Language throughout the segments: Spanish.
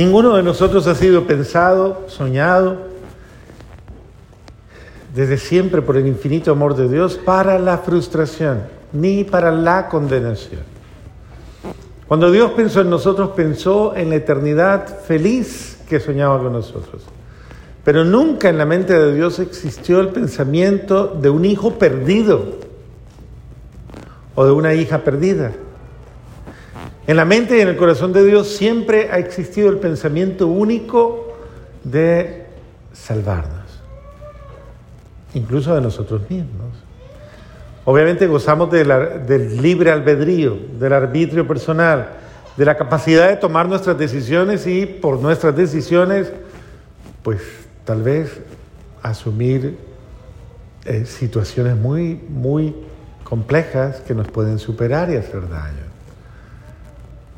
Ninguno de nosotros ha sido pensado, soñado desde siempre por el infinito amor de Dios para la frustración, ni para la condenación. Cuando Dios pensó en nosotros, pensó en la eternidad feliz que soñaba con nosotros. Pero nunca en la mente de Dios existió el pensamiento de un hijo perdido o de una hija perdida. En la mente y en el corazón de Dios siempre ha existido el pensamiento único de salvarnos, incluso de nosotros mismos. Obviamente gozamos del libre albedrío, del arbitrio personal, de la capacidad de tomar nuestras decisiones y por nuestras decisiones, pues tal vez asumir eh, situaciones muy, muy complejas que nos pueden superar y hacer daño.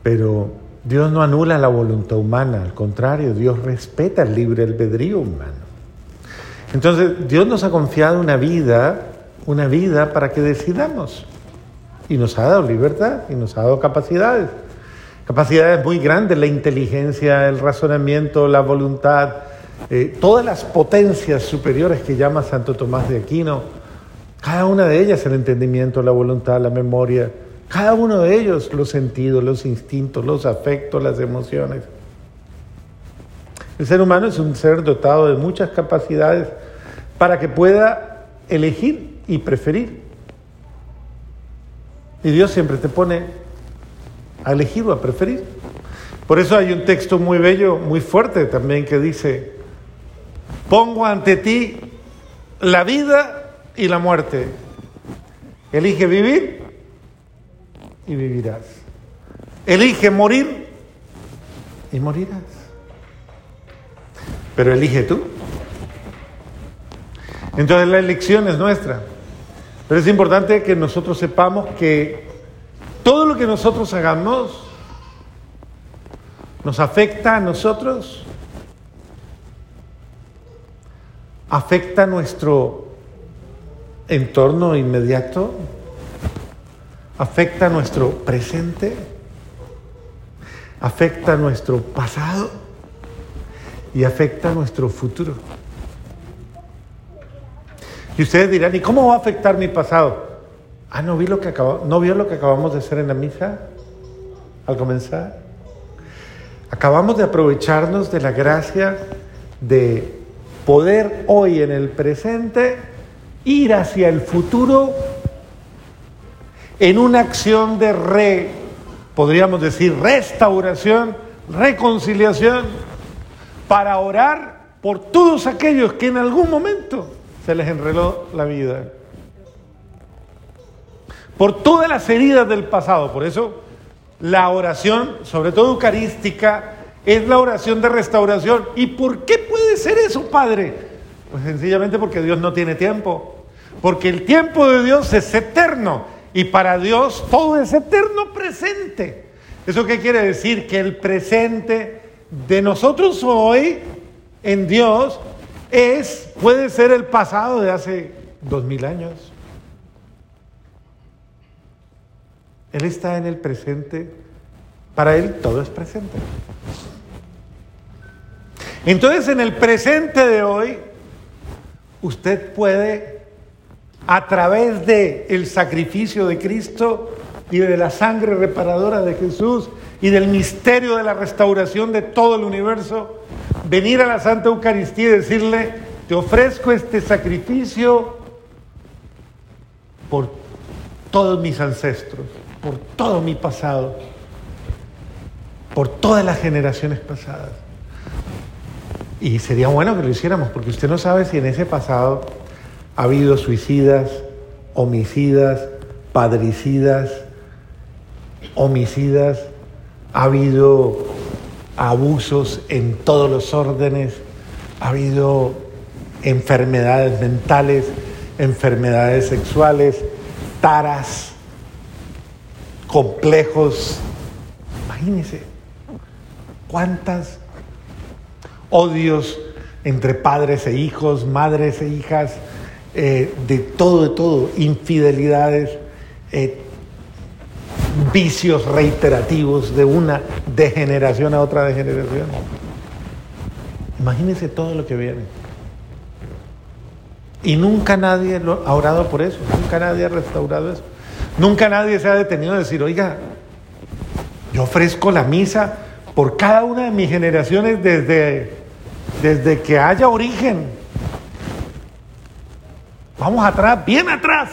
Pero Dios no anula la voluntad humana, al contrario, Dios respeta el libre albedrío humano. Entonces, Dios nos ha confiado una vida, una vida para que decidamos. Y nos ha dado libertad y nos ha dado capacidades. Capacidades muy grandes, la inteligencia, el razonamiento, la voluntad, eh, todas las potencias superiores que llama Santo Tomás de Aquino, cada una de ellas el entendimiento, la voluntad, la memoria, cada uno de ellos, los sentidos, los instintos, los afectos, las emociones. El ser humano es un ser dotado de muchas capacidades para que pueda elegir y preferir. Y Dios siempre te pone a elegir o a preferir. Por eso hay un texto muy bello, muy fuerte también que dice, pongo ante ti la vida y la muerte. Elige vivir y vivirás. Elige morir y morirás. Pero elige tú. Entonces la elección es nuestra. Pero es importante que nosotros sepamos que todo lo que nosotros hagamos nos afecta a nosotros, afecta a nuestro entorno inmediato, afecta nuestro presente, afecta nuestro pasado y afecta nuestro futuro. Y ustedes dirán, ¿y cómo va a afectar mi pasado? Ah, ¿no, vi lo que ¿no vio lo que acabamos de hacer en la misa al comenzar? Acabamos de aprovecharnos de la gracia de poder hoy en el presente ir hacia el futuro en una acción de re, podríamos decir, restauración, reconciliación, para orar por todos aquellos que en algún momento se les enreló la vida. Por todas las heridas del pasado. Por eso la oración, sobre todo eucarística, es la oración de restauración. ¿Y por qué puede ser eso, Padre? Pues sencillamente porque Dios no tiene tiempo. Porque el tiempo de Dios es eterno. Y para Dios todo es eterno presente. ¿Eso qué quiere decir? Que el presente de nosotros hoy en Dios es, puede ser el pasado de hace dos mil años. Él está en el presente. Para Él todo es presente. Entonces en el presente de hoy, usted puede a través de el sacrificio de Cristo y de la sangre reparadora de Jesús y del misterio de la restauración de todo el universo, venir a la Santa Eucaristía y decirle, te ofrezco este sacrificio por todos mis ancestros, por todo mi pasado, por todas las generaciones pasadas. Y sería bueno que lo hiciéramos, porque usted no sabe si en ese pasado ha habido suicidas, homicidas, padricidas, homicidas, ha habido abusos en todos los órdenes, ha habido enfermedades mentales, enfermedades sexuales, taras, complejos. Imagínense cuántas odios entre padres e hijos, madres e hijas, eh, de todo, de todo, infidelidades, eh, vicios reiterativos de una degeneración a otra degeneración. Imagínense todo lo que viene. Y nunca nadie ha orado por eso, nunca nadie ha restaurado eso. Nunca nadie se ha detenido a decir, oiga, yo ofrezco la misa por cada una de mis generaciones desde, desde que haya origen. Vamos atrás, bien atrás,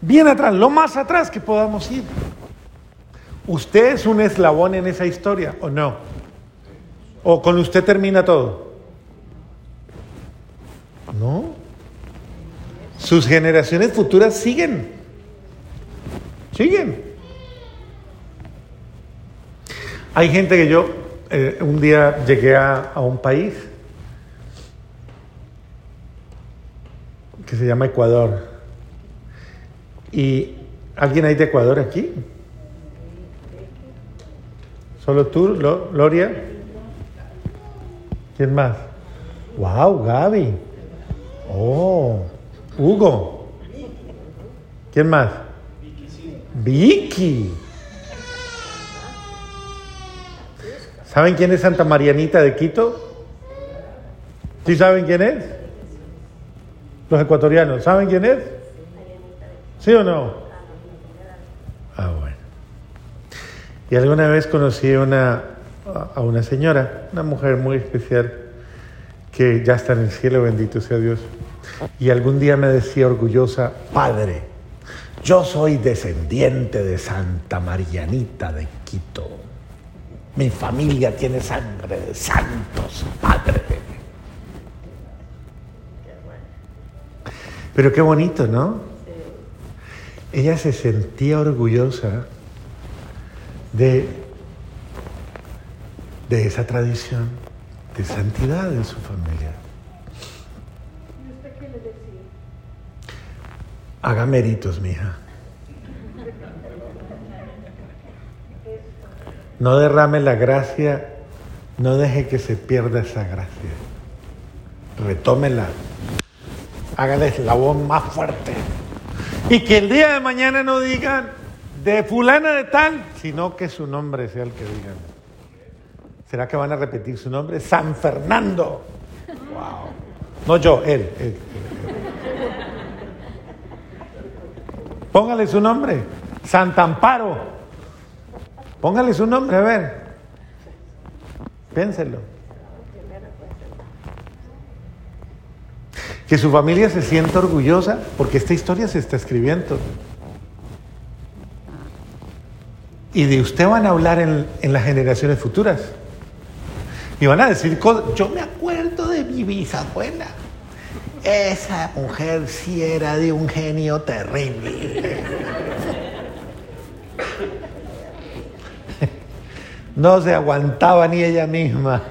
bien atrás, lo más atrás que podamos ir. ¿Usted es un eslabón en esa historia o no? ¿O con usted termina todo? No. Sus generaciones futuras siguen. Siguen. Hay gente que yo eh, un día llegué a, a un país se llama Ecuador. ¿Y alguien hay de Ecuador aquí? ¿Solo tú, Gloria? ¿Quién más? ¡Wow, Gaby! ¡Oh! Hugo. ¿Quién más? Vicky. ¿Saben quién es Santa Marianita de Quito? ¿Sí saben quién es? Los ecuatorianos, ¿saben quién es? ¿Sí o no? Ah, bueno. Y alguna vez conocí a una señora, una mujer muy especial, que ya está en el cielo, bendito sea Dios. Y algún día me decía orgullosa, Padre, yo soy descendiente de Santa Marianita de Quito. Mi familia tiene sangre de santos, Padre. Pero qué bonito, ¿no? Ella se sentía orgullosa de, de esa tradición de santidad en su familia. Haga méritos, mija. No derrame la gracia, no deje que se pierda esa gracia. Retómela. Hágale eslabón más fuerte. Y que el día de mañana no digan de fulana de tal, sino que su nombre sea el que digan. ¿Será que van a repetir su nombre? San Fernando. Wow. No yo, él. él. Póngale su nombre. Santa Amparo. Póngale su nombre, a ver. Piénselo. Que su familia se sienta orgullosa porque esta historia se está escribiendo. Y de usted van a hablar en, en las generaciones futuras. Y van a decir cosas. Yo me acuerdo de mi bisabuela. Esa mujer sí era de un genio terrible. No se aguantaba ni ella misma.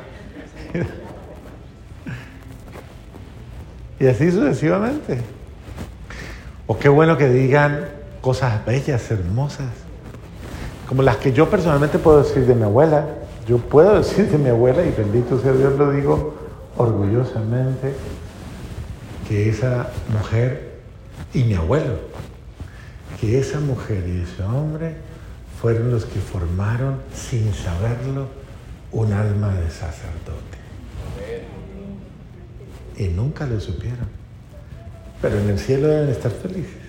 Y así sucesivamente. O qué bueno que digan cosas bellas, hermosas, como las que yo personalmente puedo decir de mi abuela. Yo puedo decir de mi abuela, y bendito sea Dios, lo digo orgullosamente, que esa mujer y mi abuelo, que esa mujer y ese hombre fueron los que formaron, sin saberlo, un alma de sacerdote. Y nunca lo supieron. Pero en el cielo deben estar felices.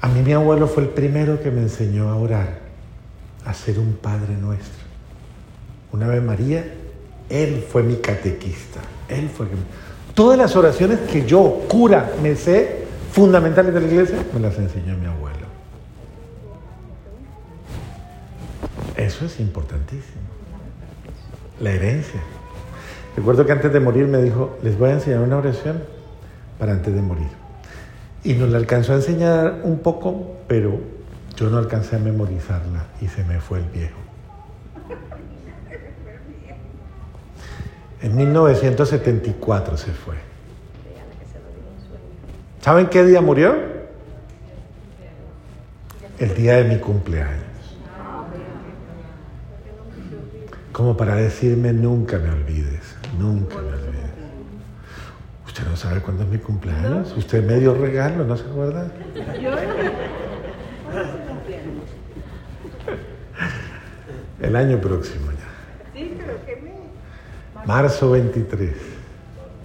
A mí mi abuelo fue el primero que me enseñó a orar, a ser un Padre nuestro. Una vez María, él fue mi catequista. Él fue Todas las oraciones que yo, cura, me sé, fundamentales de la iglesia, me las enseñó mi abuelo. Eso es importantísimo. La herencia. Recuerdo que antes de morir me dijo, les voy a enseñar una oración para antes de morir. Y nos la alcanzó a enseñar un poco, pero yo no alcancé a memorizarla y se me fue el viejo. En 1974 se fue. ¿Saben qué día murió? El día de mi cumpleaños. Como para decirme, nunca me olvides, nunca me olvides. ¿Usted no sabe cuándo es mi cumpleaños? ¿Usted me dio regalo, no se acuerda? El año próximo ya. Sí, pero ¿qué mes? Marzo 23.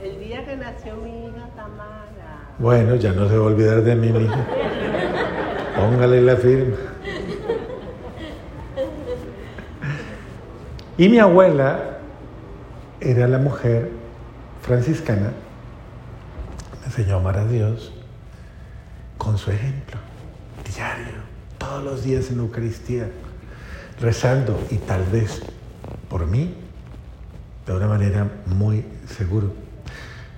El día que nació mi hija Tamara. Bueno, ya no se va a olvidar de mí, mija. Póngale la firma. Y mi abuela era la mujer franciscana, me enseñó a amar a Dios con su ejemplo, diario, todos los días en la Eucaristía, rezando y tal vez por mí, de una manera muy seguro,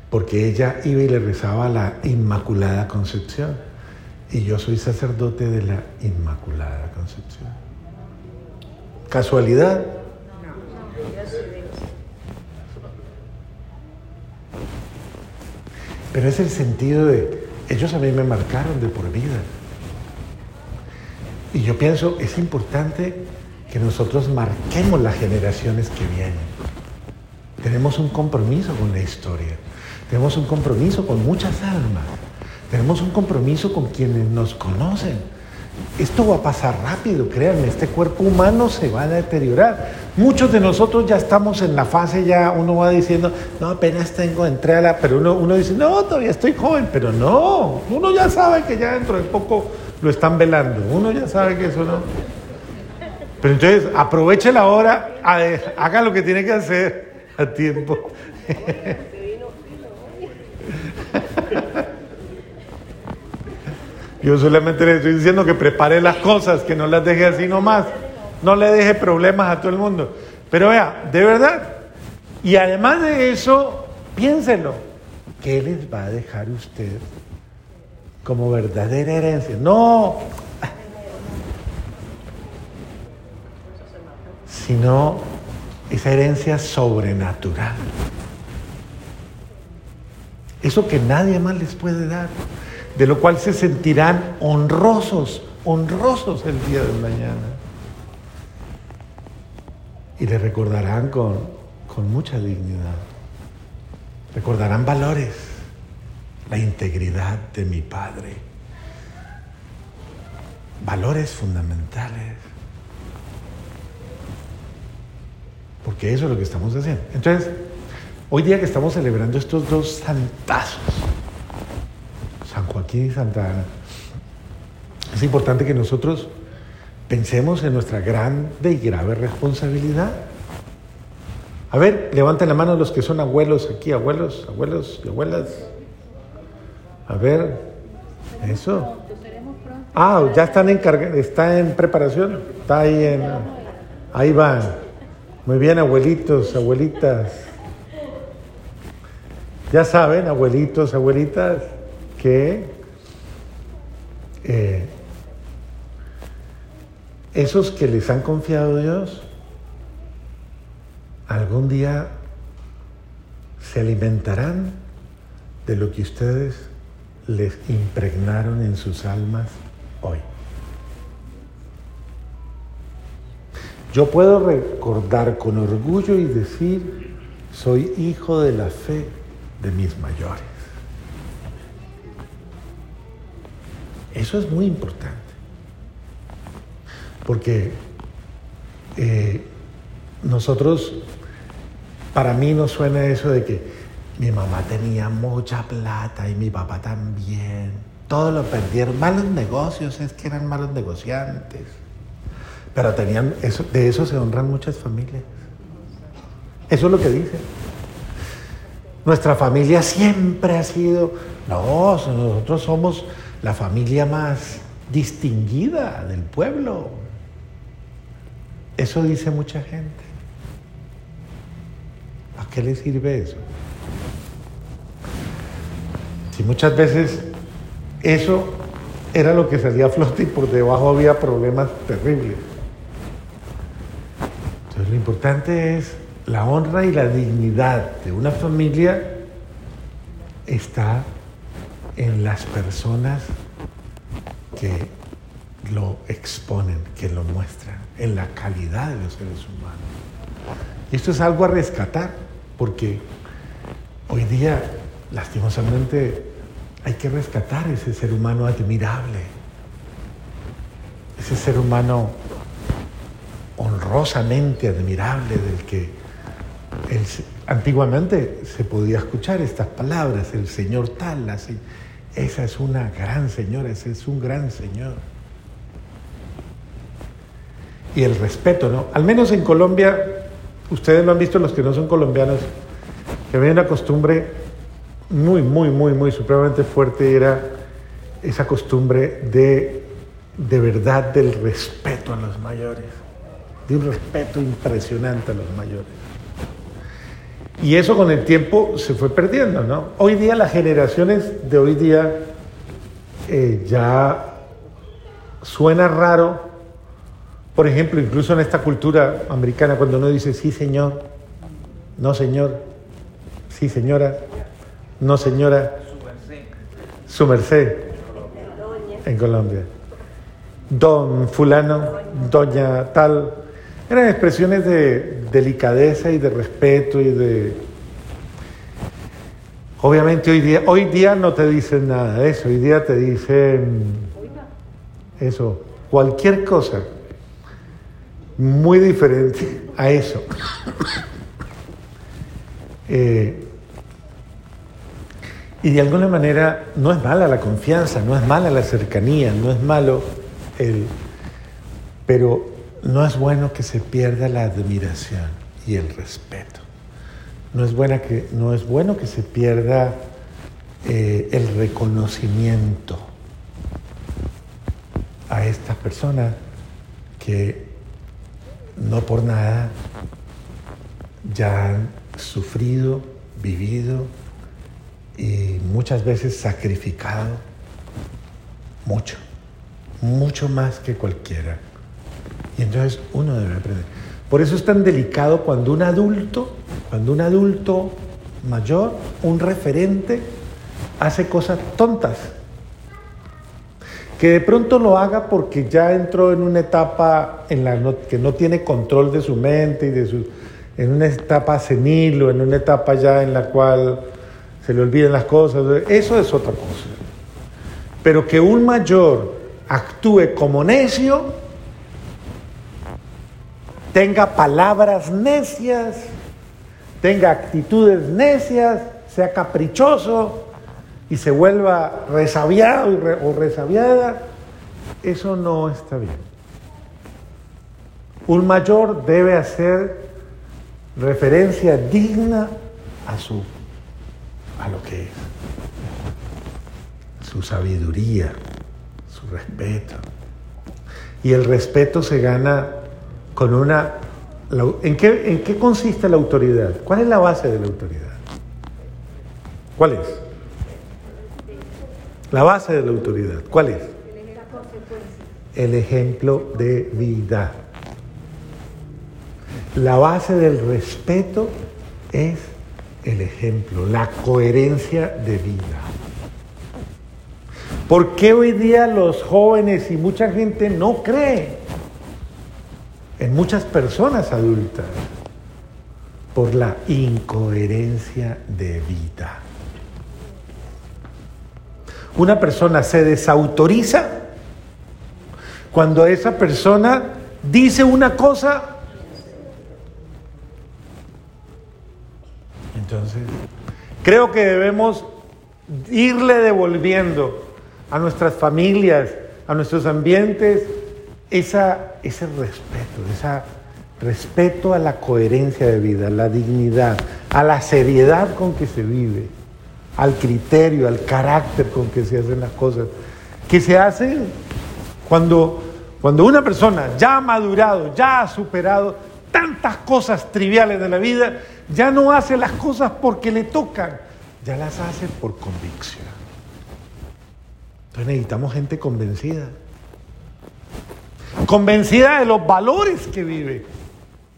porque ella iba y le rezaba a la Inmaculada Concepción y yo soy sacerdote de la Inmaculada Concepción. ¿Casualidad? Pero es el sentido de, ellos a mí me marcaron de por vida. Y yo pienso, es importante que nosotros marquemos las generaciones que vienen. Tenemos un compromiso con la historia, tenemos un compromiso con muchas almas, tenemos un compromiso con quienes nos conocen. Esto va a pasar rápido, créanme, este cuerpo humano se va a deteriorar. Muchos de nosotros ya estamos en la fase, ya uno va diciendo, no, apenas tengo, entré a la, pero uno, uno dice, no, todavía estoy joven, pero no, uno ya sabe que ya dentro de poco lo están velando, uno ya sabe que eso no. Pero entonces aproveche la hora, haga lo que tiene que hacer a tiempo. Yo solamente le estoy diciendo que prepare las cosas, que no las deje así nomás. No le deje problemas a todo el mundo. Pero vea, de verdad. Y además de eso, piénselo. ¿Qué les va a dejar usted como verdadera herencia? No. Sino esa herencia sobrenatural. Eso que nadie más les puede dar. De lo cual se sentirán honrosos, honrosos el día de mañana y le recordarán con, con mucha dignidad. Recordarán valores, la integridad de mi Padre, valores fundamentales. Porque eso es lo que estamos haciendo. Entonces, hoy día que estamos celebrando estos dos santazos, Y Santa Ana, es importante que nosotros Pensemos en nuestra grande y grave responsabilidad. A ver, levanten la mano los que son abuelos aquí, abuelos, abuelos y abuelas. A ver, eso. Ah, ya están encargados, está en preparación, está ahí en, ahí van. Muy bien, abuelitos, abuelitas. Ya saben, abuelitos, abuelitas, que eh, esos que les han confiado Dios, algún día se alimentarán de lo que ustedes les impregnaron en sus almas hoy. Yo puedo recordar con orgullo y decir, soy hijo de la fe de mis mayores. Eso es muy importante. Porque eh, nosotros, para mí no suena eso de que mi mamá tenía mucha plata y mi papá también. Todo lo perdieron. Malos negocios, es que eran malos negociantes. Pero tenían, eso, de eso se honran muchas familias. Eso es lo que dice. Nuestra familia siempre ha sido, no, nosotros somos la familia más distinguida del pueblo. Eso dice mucha gente. ¿A qué le sirve eso? Si muchas veces eso era lo que salía a flote y por debajo había problemas terribles. Entonces lo importante es la honra y la dignidad de una familia está en las personas que lo exponen, que lo muestran, en la calidad de los seres humanos. Y esto es algo a rescatar, porque hoy día, lastimosamente, hay que rescatar ese ser humano admirable, ese ser humano honroso horrorosamente admirable del que antiguamente se podía escuchar estas palabras, el Señor tal, esa es una gran señora, ese es un gran Señor. Y el respeto, ¿no? Al menos en Colombia, ustedes lo han visto los que no son colombianos, que había una costumbre muy, muy, muy, muy supremamente fuerte, era esa costumbre de, de verdad, del respeto a los mayores, de un respeto impresionante a los mayores. Y eso con el tiempo se fue perdiendo, ¿no? Hoy día las generaciones de hoy día eh, ya suena raro, por ejemplo, incluso en esta cultura americana, cuando uno dice sí señor, no señor, sí señora, no señora, su merced, en Colombia, don fulano, doña tal, eran expresiones de delicadeza y de respeto y de... Obviamente hoy día, hoy día no te dicen nada de eso, hoy día te dicen eso, cualquier cosa muy diferente a eso. Eh, y de alguna manera no es mala la confianza, no es mala la cercanía, no es malo el... Pero no es bueno que se pierda la admiración y el respeto. No es, buena que, no es bueno que se pierda eh, el reconocimiento a esta persona que no por nada ya han sufrido, vivido y muchas veces sacrificado mucho, mucho más que cualquiera. Y entonces uno debe aprender. Por eso es tan delicado cuando un adulto, cuando un adulto mayor, un referente, hace cosas tontas. Que de pronto lo haga porque ya entró en una etapa en la que no tiene control de su mente y de su, en una etapa senil o en una etapa ya en la cual se le olvidan las cosas. Eso es otra cosa. Pero que un mayor actúe como necio, tenga palabras necias, tenga actitudes necias, sea caprichoso y se vuelva resabiado o resabiada, eso no está bien. Un mayor debe hacer referencia digna a su a lo que es su sabiduría, su respeto. Y el respeto se gana con una... ¿en, qué, ¿En qué consiste la autoridad? ¿Cuál es la base de la autoridad? ¿Cuál es? La base de la autoridad, ¿cuál es? El ejemplo de vida. La base del respeto es el ejemplo, la coherencia de vida. ¿Por qué hoy día los jóvenes y mucha gente no cree muchas personas adultas por la incoherencia de vida. Una persona se desautoriza cuando esa persona dice una cosa. Entonces, creo que debemos irle devolviendo a nuestras familias, a nuestros ambientes, esa, ese respeto, ese respeto a la coherencia de vida, a la dignidad, a la seriedad con que se vive, al criterio, al carácter con que se hacen las cosas, que se hacen cuando, cuando una persona ya ha madurado, ya ha superado tantas cosas triviales de la vida, ya no hace las cosas porque le tocan, ya las hace por convicción. Entonces necesitamos gente convencida convencida de los valores que vive.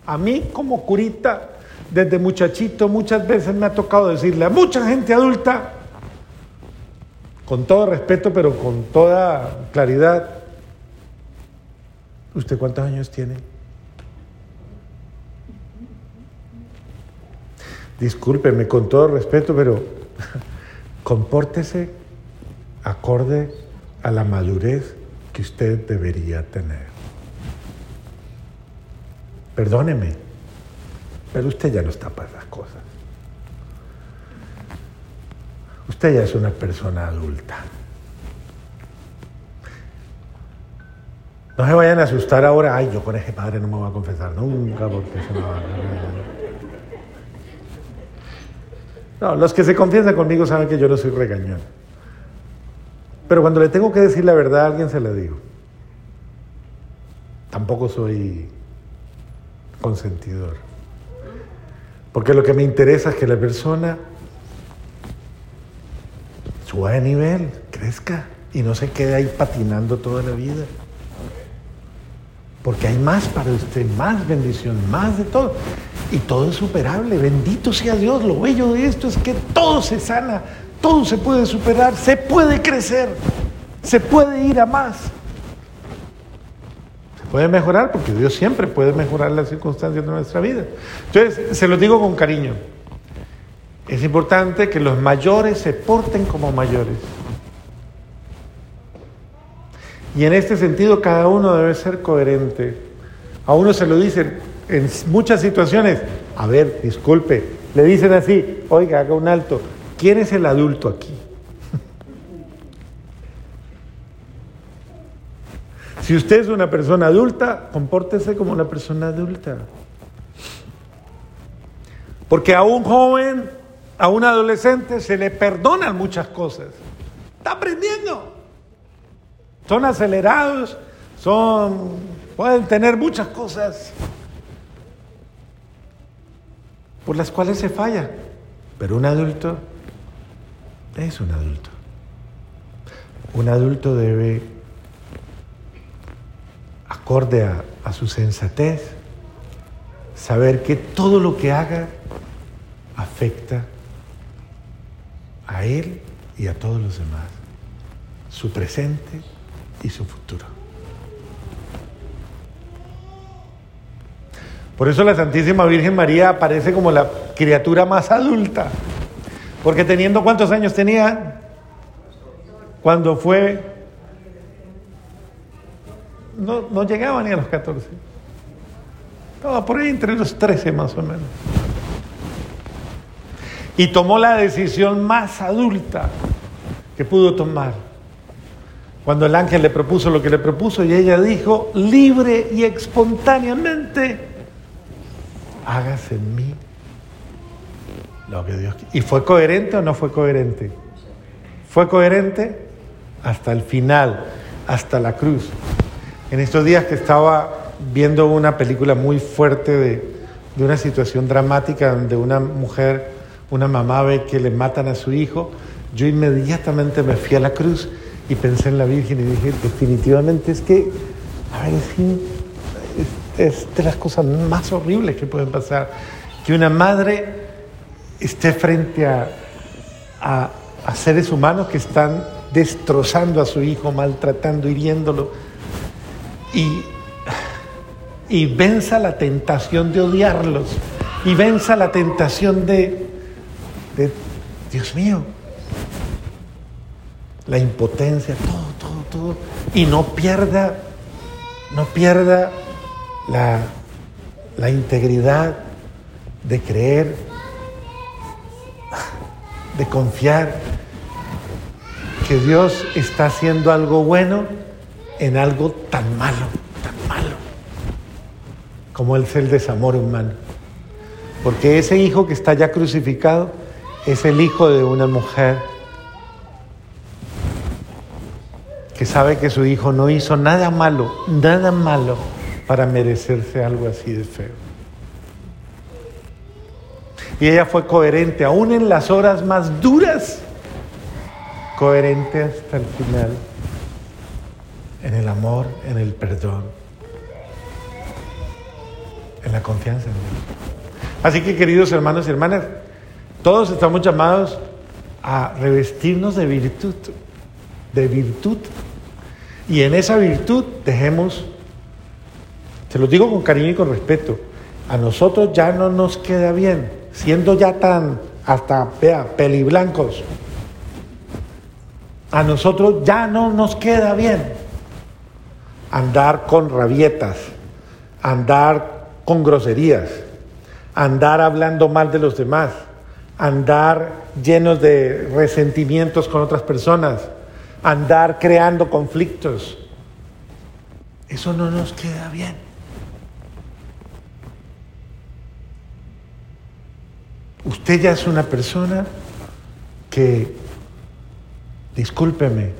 A mí como curita, desde muchachito, muchas veces me ha tocado decirle a mucha gente adulta, con todo respeto, pero con toda claridad, ¿usted cuántos años tiene? Discúlpeme con todo respeto, pero compórtese acorde a la madurez que usted debería tener. perdóneme, pero usted ya no está para esas cosas. Usted ya es una persona adulta. No se vayan a asustar ahora, ay, yo con ese padre no me voy a confesar nunca porque se me va a... No, los que se confiesan conmigo saben que yo no soy regañón. Pero cuando le tengo que decir la verdad a alguien se la digo. Tampoco soy consentidor. Porque lo que me interesa es que la persona suba de nivel, crezca y no se quede ahí patinando toda la vida. Porque hay más para usted, más bendición, más de todo. Y todo es superable. Bendito sea Dios. Lo bello de esto es que todo se sana, todo se puede superar, se puede crecer, se puede ir a más. Se puede mejorar porque Dios siempre puede mejorar las circunstancias de nuestra vida. Entonces, se lo digo con cariño. Es importante que los mayores se porten como mayores. Y en este sentido cada uno debe ser coherente. A uno se lo dicen en muchas situaciones, a ver, disculpe, le dicen así, oiga, haga un alto, ¿quién es el adulto aquí? Si usted es una persona adulta, compórtese como una persona adulta. Porque a un joven, a un adolescente se le perdonan muchas cosas. Está aprendiendo. Son acelerados, son pueden tener muchas cosas por las cuales se falla. Pero un adulto es un adulto. Un adulto debe, acorde a, su sensatez, saber que todo lo que haga afecta a él y a todos los demás. Su presente y su futuro. Por eso la Santísima Virgen María aparece como la criatura más adulta. Porque teniendo cuántos años tenía cuando fue... No, no llegaba ni a los 14. Estaba por ahí entre los 13 más o menos. Y tomó la decisión más adulta que pudo tomar cuando el ángel le propuso lo que le propuso y ella dijo, libre y espontáneamente, hágase en mí lo que Dios. ¿Y fue coherente o no fue coherente? Fue coherente hasta el final, hasta la cruz. En estos días que estaba viendo una película muy fuerte de, de una situación dramática donde una mujer, una mamá ve que le matan a su hijo, yo inmediatamente me fui a la cruz y pensé en la Virgen y dije, definitivamente es que, a ver, es, es de las cosas más horribles que pueden pasar, que una madre esté frente a, a, a seres humanos que están destrozando a su hijo, maltratando, hiriéndolo, y, y venza la tentación de odiarlos, y venza la tentación de, de Dios mío, la impotencia, todo, todo, todo, y no pierda, no pierda la, la integridad de creer, de confiar que Dios está haciendo algo bueno en algo tan malo, tan malo, como es el desamor humano. Porque ese hijo que está ya crucificado es el hijo de una mujer que sabe que su hijo no hizo nada malo, nada malo para merecerse algo así de feo. Y ella fue coherente, aún en las horas más duras, coherente hasta el final, en el amor, en el perdón, en la confianza en Dios. Así que queridos hermanos y hermanas, todos estamos llamados a revestirnos de virtud, de virtud. Y en esa virtud dejemos, se lo digo con cariño y con respeto, a nosotros ya no nos queda bien, siendo ya tan, hasta, vea, peliblancos, a nosotros ya no nos queda bien andar con rabietas, andar con groserías, andar hablando mal de los demás, andar llenos de resentimientos con otras personas, andar creando conflictos. Eso no nos queda bien. Usted ya es una persona que, discúlpeme,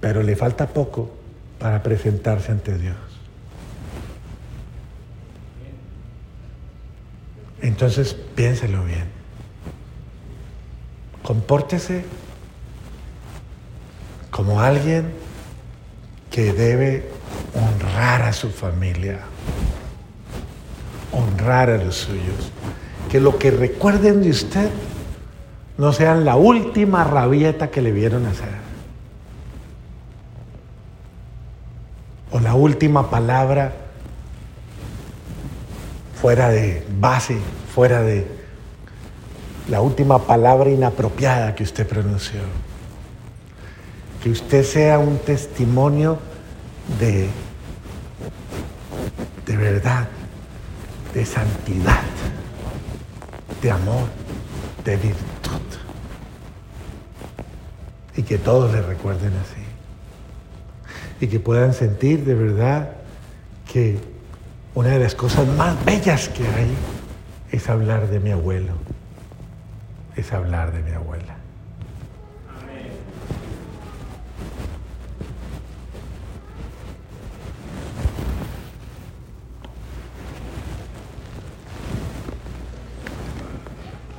pero le falta poco para presentarse ante Dios. Entonces piénselo bien. Compórtese como alguien que debe honrar a su familia, honrar a los suyos. Que lo que recuerden de usted no sean la última rabieta que le vieron hacer. O la última palabra fuera de base, fuera de la última palabra inapropiada que usted pronunció. Que usted sea un testimonio de, de verdad, de santidad, de amor, de virtud. Y que todos le recuerden así. Y que puedan sentir de verdad que una de las cosas más bellas que hay es hablar de mi abuelo, es hablar de mi abuela.